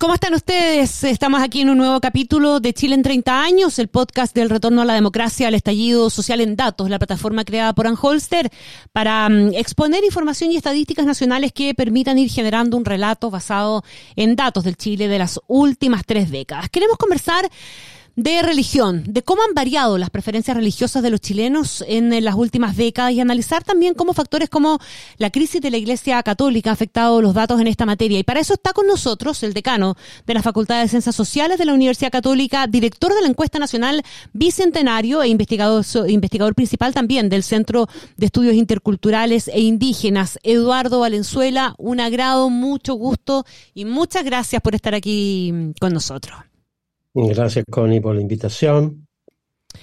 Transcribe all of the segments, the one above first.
¿Cómo están ustedes? Estamos aquí en un nuevo capítulo de Chile en 30 años, el podcast del retorno a la democracia, al estallido social en datos, la plataforma creada por Anholster para um, exponer información y estadísticas nacionales que permitan ir generando un relato basado en datos del Chile de las últimas tres décadas. Queremos conversar de religión, de cómo han variado las preferencias religiosas de los chilenos en las últimas décadas y analizar también cómo factores como la crisis de la Iglesia Católica ha afectado los datos en esta materia. Y para eso está con nosotros el decano de la Facultad de Ciencias Sociales de la Universidad Católica, director de la Encuesta Nacional Bicentenario e investigador, investigador principal también del Centro de Estudios Interculturales e Indígenas, Eduardo Valenzuela. Un agrado, mucho gusto y muchas gracias por estar aquí con nosotros. Gracias, Connie, por la invitación.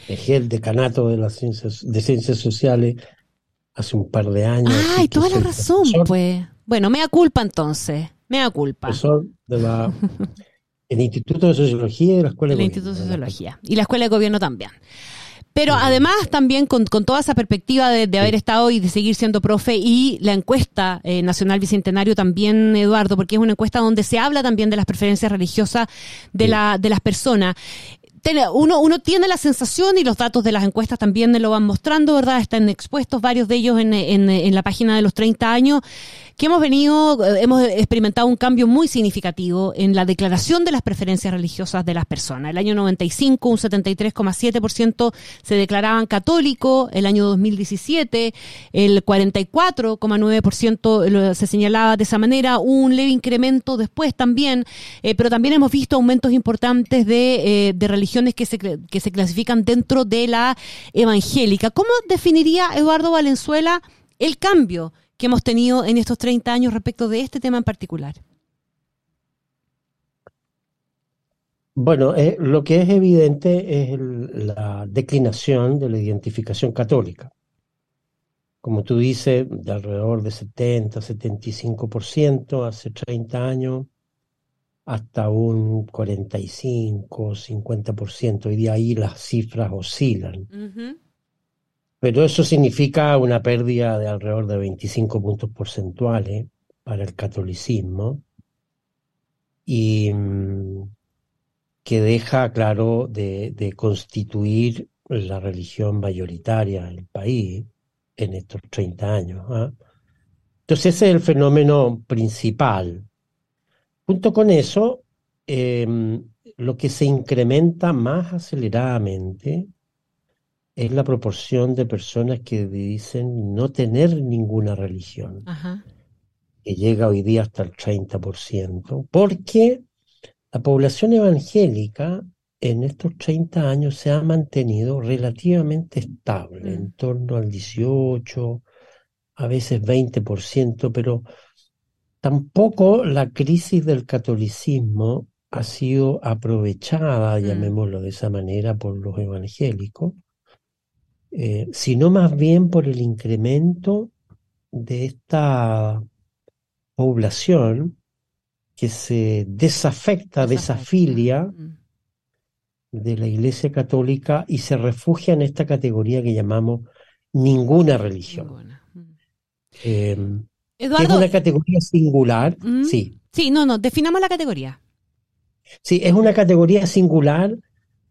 Dejé el decanato de las ciencias, de ciencias sociales hace un par de años. Ay, toda la razón, pues. Bueno, me da culpa entonces. Me da culpa. Profesor de la, el Instituto de Sociología y la Escuela de Instituto de Sociología. Y la Escuela de Gobierno también. Pero además también con, toda esa perspectiva de, haber estado y de seguir siendo profe y la encuesta eh, nacional bicentenario también, Eduardo, porque es una encuesta donde se habla también de las preferencias religiosas de, la, de las personas. Uno, uno tiene la sensación y los datos de las encuestas también lo van mostrando, ¿verdad? Están expuestos varios de ellos en, en, en la página de los 30 años, que hemos venido, eh, hemos experimentado un cambio muy significativo en la declaración de las preferencias religiosas de las personas. El año 95, un 73,7% se declaraban católicos, el año 2017, el 44,9% se señalaba de esa manera, un leve incremento después también, eh, pero también hemos visto aumentos importantes de, eh, de religiones que se, que se clasifican dentro de la evangélica. ¿Cómo definiría Eduardo Valenzuela el cambio que hemos tenido en estos 30 años respecto de este tema en particular? Bueno, eh, lo que es evidente es la declinación de la identificación católica. Como tú dices, de alrededor de 70, 75% hace 30 años, hasta un 45, 50%, y de ahí las cifras oscilan. Pero eso significa una pérdida de alrededor de 25 puntos porcentuales para el catolicismo y mm, que deja, claro, de, constituir la religión mayoritaria del país en estos 30 años. ¿ah? Entonces ese es el fenómeno principal. Junto con eso, em, lo que se incrementa más aceleradamente es la proporción de personas que dicen no tener ninguna religión, que llega hoy día hasta el 30%, porque la población evangélica en estos 30 años se ha mantenido relativamente estable, en mm. torno al 18, a veces 20%, pero tampoco la crisis del catolicismo ha sido aprovechada, mm. llamémoslo de esa manera, por los evangélicos, eh, sino más bien por el incremento de esta población que se desafecta, desafilia mm. de la Iglesia Católica y se refugia en esta categoría que llamamos ninguna religión. Mm. Em, es una categoría singular, mm. sí. Sí, no, no, definamos la categoría. Sí, es una categoría singular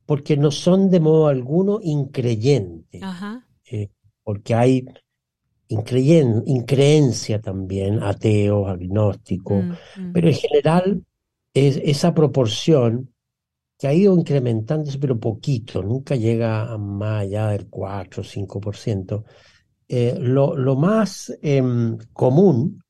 porque no son de modo alguno increyentes, eh, porque hay increencia también, ateos, agnósticos, mm, mm. pero en general es esa proporción que ha ido incrementándose, pero poquito, nunca llega a más allá del 4 o 5%. Eh, lo, lo, más em, común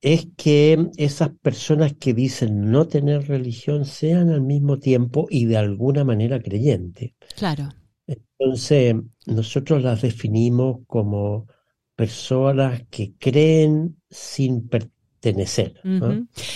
es que esas personas que dicen no tener religión sean al mismo tiempo y de alguna manera creyentes. Claro. Entonces, nosotros las definimos como personas que creen sin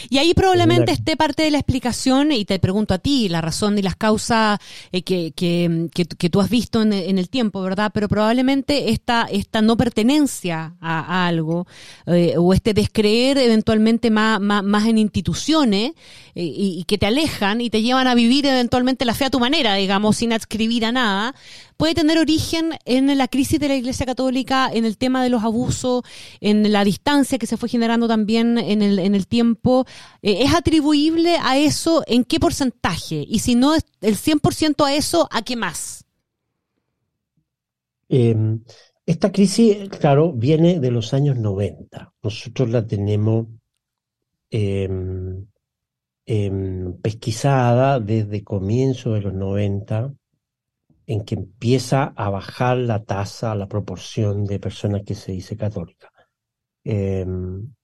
Y ahí probablemente esté parte de la explicación, y te pregunto a ti, la razón y las causas eh, que, que, que, tú has visto en, el tiempo, ¿verdad? Pero probablemente esta, esta no pertenencia a, algo, eh, o este descreer eventualmente más, más, en instituciones, eh, y, y, que te alejan y te llevan a vivir eventualmente la fe a tu manera, digamos, sin adscribir a nada, puede tener origen en la crisis de la Iglesia Católica, en el tema de los abusos, en la distancia que se fue generando también en el, tiempo. Eh, ¿Es atribuible a eso en qué porcentaje? Y si no es el 100% a eso, ¿a qué más? Em, esta crisis, claro, viene de los años 90. Nosotros la tenemos em, em, pesquisada desde comienzo de los 90 en que empieza a bajar la tasa, la proporción de personas que se dice católica. Em,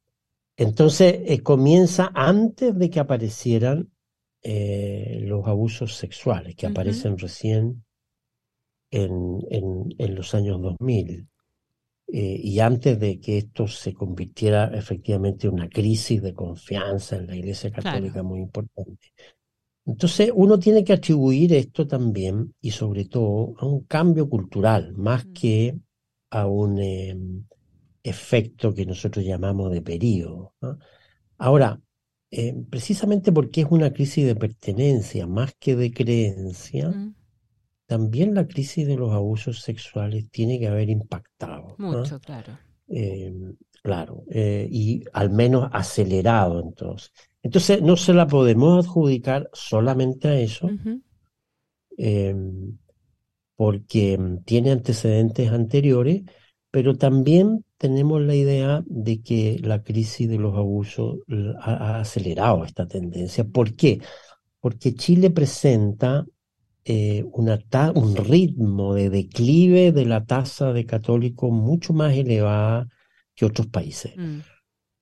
entonces eh, comienza antes de que aparecieran eh, los abusos sexuales, que aparecen recién en, en, los años 2000. Eh, y antes de que esto se convirtiera efectivamente en una crisis de confianza en la Iglesia Católica muy importante. Entonces uno tiene que atribuir esto también y sobre todo a un cambio cultural, más mm. que a un em, efecto que nosotros llamamos de periodo. Ahora, em, precisamente porque es una crisis de pertenencia más que de creencia, mm. también la crisis de los abusos sexuales tiene que haber impactado. Mucho, claro. Em, claro, eh, y al menos acelerado entonces. Entonces, no se la podemos adjudicar solamente a eso, em, porque em, tiene antecedentes anteriores, pero también tenemos la idea de que la crisis de los abusos ha, acelerado esta tendencia. ¿Por qué? Porque Chile presenta eh, una un ritmo de declive de la tasa de católicos mucho más elevada que otros países. Mm.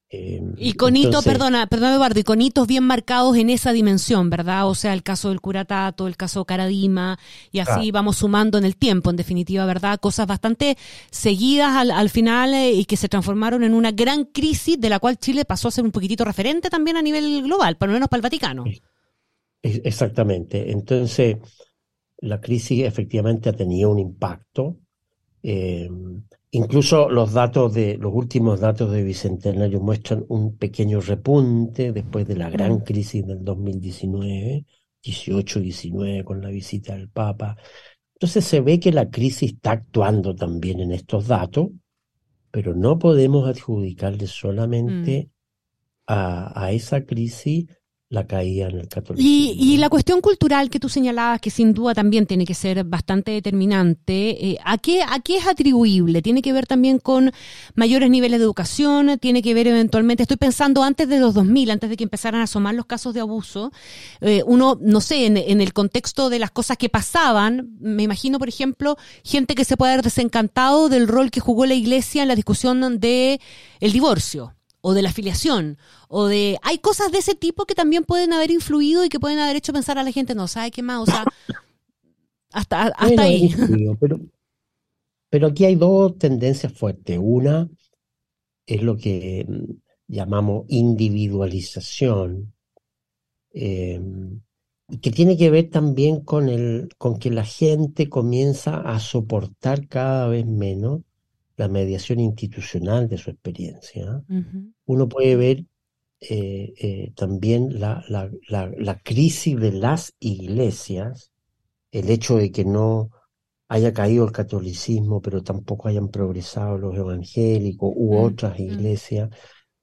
Eh, y con hitos, perdona, perdona Eduardo, y con hitos bien marcados en esa dimensión, ¿verdad? O sea, el caso del curatato, el caso Caradima, y así vamos sumando en el tiempo, en definitiva, ¿verdad? Cosas bastante seguidas al, final eh, y que se transformaron en una gran crisis de la cual Chile pasó a ser un poquitito referente también a nivel global, por lo menos para el Vaticano. Exactamente. Entonces, la crisis efectivamente ha tenido un impacto. Eh, Incluso los datos de los últimos datos de Bicentenario muestran un pequeño repunte después de la gran mm. crisis del 2019, 18-19 con la visita del Papa. Entonces se ve que la crisis está actuando también en estos datos, pero no podemos adjudicarle solamente mm. a, a, esa crisis la caída en el catolicismo. Y, la cuestión cultural que tú señalabas, que sin duda también tiene que ser bastante determinante, eh, ¿a, qué, ¿a qué es atribuible? ¿Tiene que ver también con mayores niveles de educación? ¿Tiene que ver eventualmente, estoy pensando antes de los 2000, antes de que empezaran a asomar los casos de abuso, eh, uno, no sé, en, en, el contexto de las cosas que pasaban, me imagino, por ejemplo, gente que se puede haber desencantado del rol que jugó la iglesia en la discusión de el divorcio o de la afiliación, o de... Hay cosas de ese tipo que también pueden haber influido y que pueden haber hecho pensar a la gente, no, ¿sabe qué más? O sea, hasta, hasta ahí. pero, pero aquí hay dos tendencias fuertes. Una es lo que mm, llamamos individualización, eh, que tiene que ver también con, el, con que la gente comienza a soportar cada vez menos la mediación institucional de su experiencia. Uno puede ver eh, eh, también la, la, la, crisis de las iglesias, el hecho de que no haya caído el catolicismo, pero tampoco hayan progresado los evangélicos u mm, otras mm. iglesias.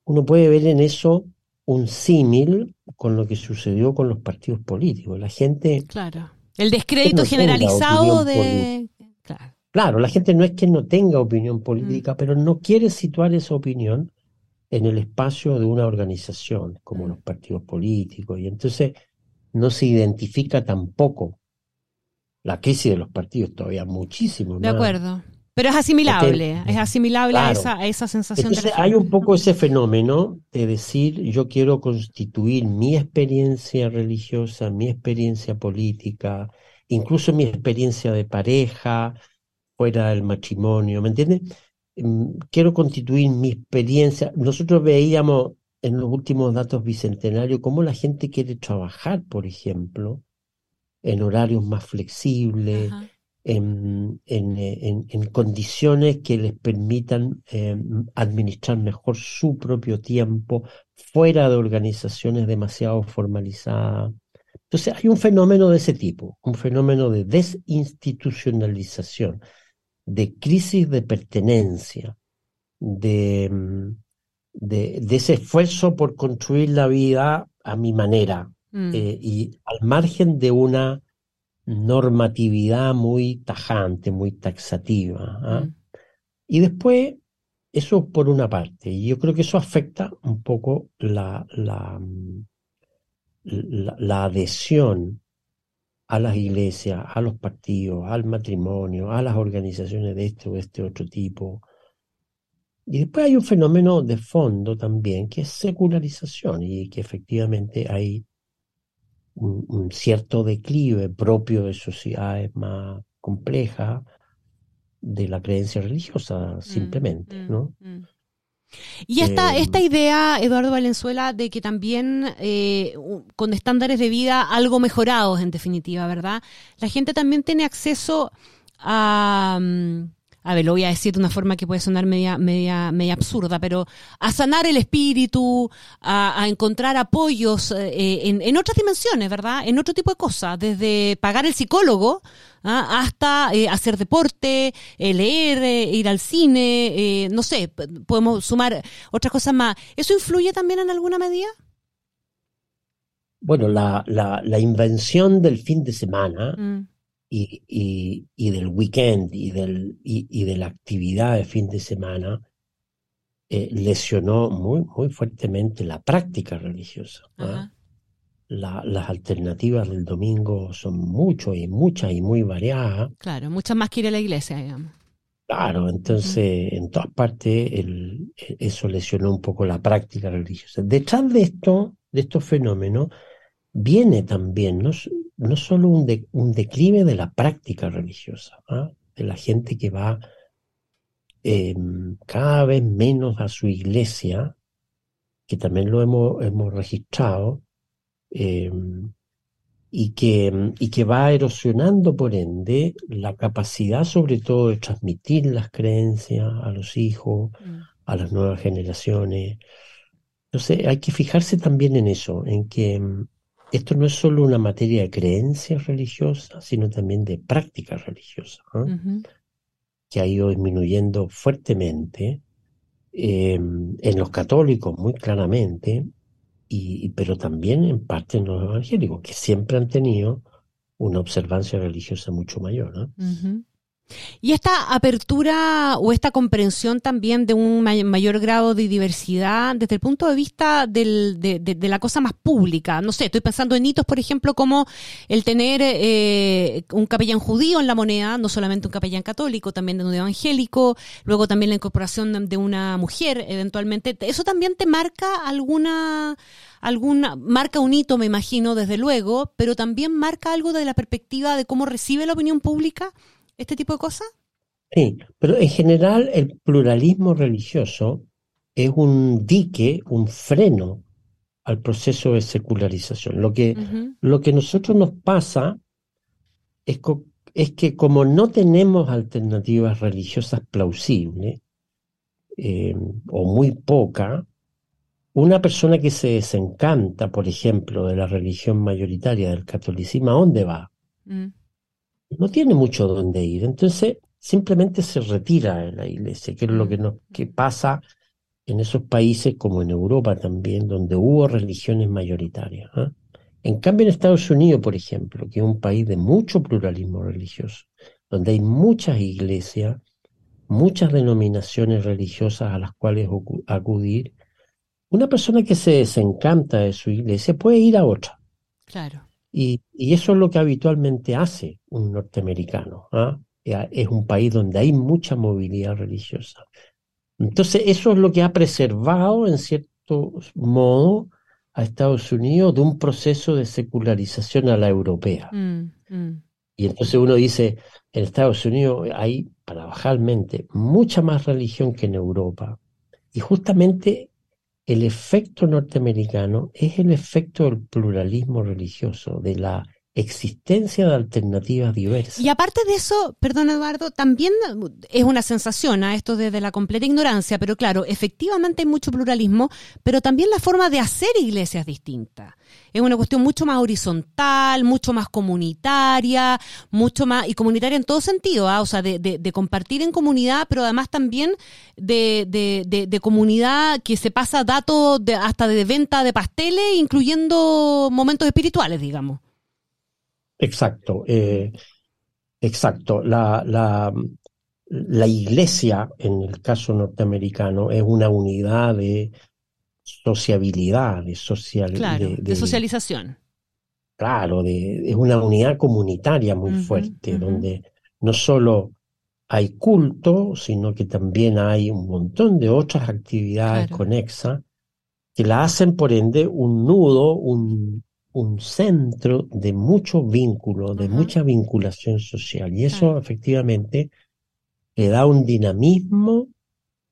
Uno puede ver en eso un símil con lo que sucedió con los partidos políticos. La gente... Claro. El descrédito generalizado de... Claro. La gente no es que no tenga opinión política, mm. pero no quiere situar esa opinión en el espacio de una organización, como mm. los partidos políticos, y entonces no se identifica tampoco la crisis de los partidos todavía muchísimo. De acuerdo. Pero es asimilable, es asimilable a, esa, a, esa, sensación entonces, Hay un poco ese fenómeno de decir, yo quiero constituir mi experiencia religiosa, mi experiencia política, incluso mi experiencia de pareja, fuera del matrimonio, ¿me entiendes? Mm, quiero constituir mi experiencia. Nosotros veíamos en los últimos datos bicentenarios cómo la gente quiere trabajar, por ejemplo, en horarios más flexibles, en, en, condiciones que les permitan eh, administrar mejor su propio tiempo, fuera de organizaciones demasiado formalizadas. Entonces hay un fenómeno de ese tipo, un fenómeno de desinstitucionalización, de crisis de pertenencia, de, de, ese esfuerzo por construir la vida a mi manera mm. eh, y al margen de una normatividad muy tajante, muy taxativa. ¿ah? Mm. Y después, eso por una parte, y yo creo que eso afecta un poco la, la, la, adhesión a las iglesias, a los partidos, al matrimonio, a las organizaciones de este o este otro tipo. Y después hay un fenómeno de fondo también, que es secularización, y que efectivamente hay un, cierto declive propio de sociedades más complejas de la creencia religiosa, mm, simplemente, mm, ¿no? Mm. Y esta, esta em, idea, Eduardo Valenzuela, de que también eh, con estándares de vida algo mejorados, en definitiva, ¿verdad? La gente también tiene acceso a a ver, lo voy a decir de una forma que puede sonar media, media, media absurda, pero a sanar el espíritu, a, encontrar apoyos eh, en, otras dimensiones, ¿verdad? En otro tipo de cosas, desde pagar el psicólogo ¿ah? hasta eh, hacer deporte, eh, leer, ir al cine, no sé, podemos sumar otras cosas más. ¿Eso influye también en alguna medida? Bueno, la, la, la invención del fin de semana. Mm y, y, del weekend y, del, y, de la actividad de fin de semana eh, lesionó muy, muy fuertemente la práctica religiosa. ¿ah? las alternativas del domingo son mucho y muchas y muy variadas. Claro, muchas más que ir a la iglesia, digamos. Claro, entonces en todas partes el, eso lesionó un poco la práctica religiosa. Detrás de esto, de estos fenómenos, viene también, ¿no? no solo un, un declive de la práctica religiosa, ¿ah? de la gente que va em, cada vez menos a su iglesia, que también lo hemos, hemos registrado, em, y, que, y que va erosionando por ende la capacidad sobre todo de transmitir las creencias a los hijos, mm. a las nuevas generaciones. Entonces hay que fijarse también en eso, en que esto no es solo una materia de creencias religiosas, sino también de práctica religiosa, que ha ido disminuyendo fuertemente em, en los católicos muy claramente, y, pero también en parte en los evangélicos, que siempre han tenido una observancia religiosa mucho mayor. Y esta apertura o esta comprensión también de un mayor grado de diversidad desde el punto de vista de, la cosa más pública. No sé, estoy pensando en hitos, por ejemplo, como el tener eh, un capellán judío en la moneda, no solamente un capellán católico, también de un evangélico, luego también la incorporación de una mujer eventualmente. ¿Eso también te marca alguna alguna, marca un hito, me imagino, desde luego, pero también marca algo de la perspectiva de cómo recibe la opinión pública este tipo de cosas? Sí, pero en general el pluralismo religioso es un dique, un freno al proceso de secularización. Lo que, lo que nosotros nos pasa es, es, que como no tenemos alternativas religiosas plausibles, eh, o muy poca, una persona que se desencanta, por ejemplo, de la religión mayoritaria del catolicismo, ¿a dónde va? Mm no tiene mucho donde ir. Entonces, simplemente se retira de la iglesia, que es lo que, nos, que pasa en esos países como en Europa también, donde hubo religiones mayoritarias. ¿ah? En cambio, en Estados Unidos, por ejemplo, que es un país de mucho pluralismo religioso, donde hay muchas iglesias, muchas denominaciones religiosas a las cuales acudir, una persona que se desencanta de su iglesia puede ir a otra. Claro. Y, eso es lo que habitualmente hace un norteamericano. ¿ah? Es un país donde hay mucha movilidad religiosa. Entonces, eso es lo que ha preservado, en cierto modo, a Estados Unidos de un proceso de secularización a la europea. Mm, mm. Y entonces uno dice, en Estados Unidos hay, paradojalmente, mucha más religión que en Europa. Y justamente el efecto norteamericano es el efecto del pluralismo religioso, de la existencia de alternativas diversas. Y aparte de eso, perdón Eduardo, también es una sensación a ¿ah? esto desde la completa ignorancia, pero claro, efectivamente hay mucho pluralismo, pero también la forma de hacer iglesias distinta. Es una cuestión mucho más horizontal, mucho más comunitaria, mucho más, y comunitaria en todo sentido, ¿ah? o sea, de, compartir en comunidad, pero además también de, comunidad que se pasa datos hasta de venta de pasteles, incluyendo momentos espirituales, digamos. Exacto, eh, exacto. La, la, la, iglesia, en el caso norteamericano, es una unidad de sociabilidad, de, social, de, socialización. Claro, de, es una unidad comunitaria muy fuerte, donde no solo hay culto, sino que también hay un montón de otras actividades conexas que la hacen, por ende, un nudo, un, un centro de mucho vínculo, de mucha vinculación social. Y eso efectivamente le da un dinamismo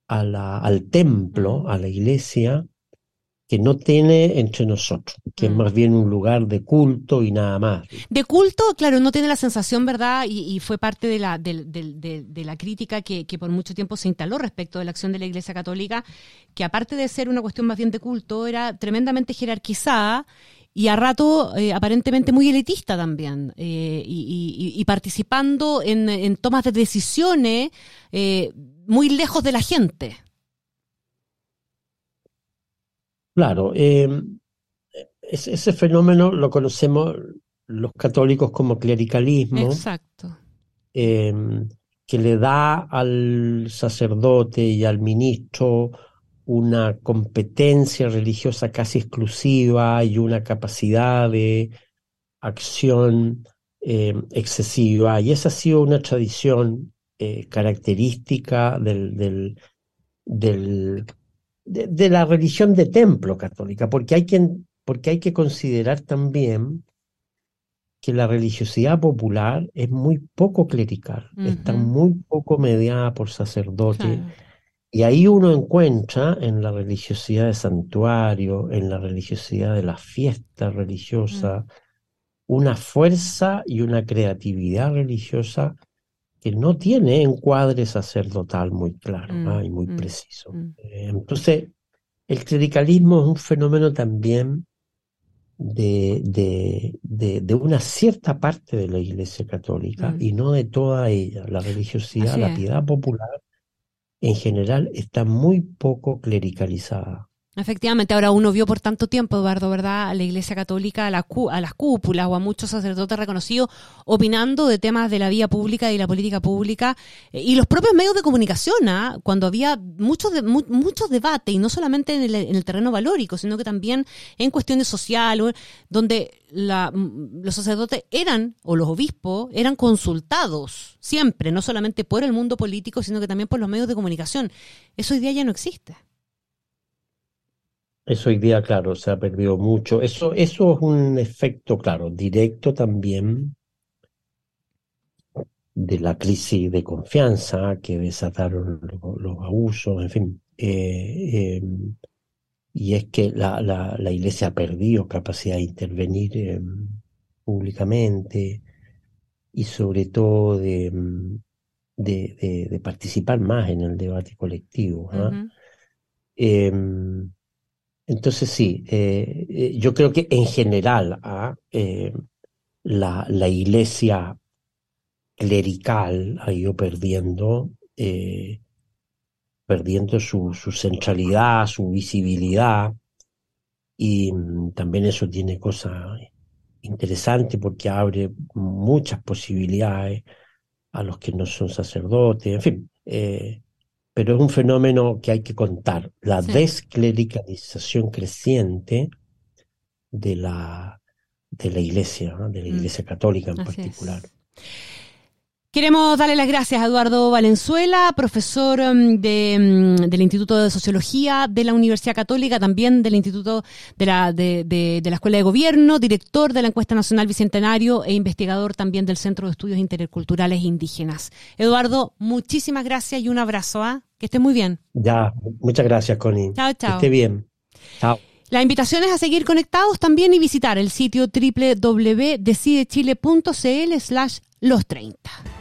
a la, al templo, a la iglesia, que no tiene entre nosotros, que es más bien un lugar de culto y nada más. De culto, claro, no tiene la sensación, ¿verdad? Y, fue parte de la, de, la crítica que, que, por mucho tiempo se instaló respecto de la acción de la Iglesia Católica, que aparte de ser una cuestión más bien de culto, era tremendamente jerarquizada y a rato eh, aparentemente muy elitista también, eh, y, participando en, tomas de decisiones eh, muy lejos de la gente. Claro, ese fenómeno lo conocemos los católicos como clericalismo. Exacto. que le da al sacerdote y al ministro una competencia religiosa casi exclusiva y una capacidad de acción eh, excesiva. Y esa ha sido una tradición eh, característica del, del, de, la religión de templo católica, porque hay, que, porque hay que considerar también que la religiosidad popular es muy poco clerical, está muy poco mediada por sacerdotes. Y ahí uno encuentra en la religiosidad de santuario, en la religiosidad de la fiesta religiosa, mm. una fuerza y una creatividad religiosa que no tiene encuadre sacerdotal muy claro mm, y muy mm, preciso. Eh, entonces, el clericalismo es un fenómeno también de, de, de, una cierta parte de la Iglesia Católica y no de toda ella. La religiosidad, la piedad popular en general está muy poco clericalizada. Efectivamente, ahora uno vio por tanto tiempo, Eduardo, ¿verdad?, a la Iglesia Católica, a, a las cúpulas o a muchos sacerdotes reconocidos opinando de temas de la vida pública y la política pública eh, y los propios medios de comunicación, ¿ah? cuando había muchos de, muchos debates y no solamente en el, terreno valórico, sino que también en cuestiones sociales, donde los sacerdotes eran, o los obispos, eran consultados siempre, no solamente por el mundo político, sino que también por los medios de comunicación. Eso hoy día ya no existe. Eso hoy día, claro, se ha perdido mucho. Eso, eso es un efecto, claro, directo también de la crisis de confianza que desataron los, abusos, en fin. Eh, em, y es que la, la, la, Iglesia ha perdido capacidad de intervenir em, públicamente y sobre todo de, em, de, de, participar más en el debate colectivo. ¿ah? Entonces sí, eh, eh, yo creo que en general ¿ah? eh, la, iglesia clerical ha ido perdiendo, perdiendo su, su, centralidad, su visibilidad, y mm, también eso tiene cosas interesantes porque abre muchas posibilidades a los que no son sacerdotes, en fin pero es un fenómeno que hay que contar, la desclericalización creciente de la, de la iglesia, de la mm. iglesia católica en particular. Queremos darle las gracias a Eduardo Valenzuela, profesor um, de, um, del Instituto de Sociología de la Universidad Católica, también del Instituto de la, de, de, la Escuela de Gobierno, director de la Encuesta Nacional Bicentenario e investigador también del Centro de Estudios Interculturales Indígenas. Eduardo, muchísimas gracias y un abrazo. ¿ah? Que esté muy bien. Ya, muchas gracias, Connie. Chao, chao. Que esté bien. Chao. La invitación es a seguir conectados también y visitar el sitio www.decidechile.cl slash los 30.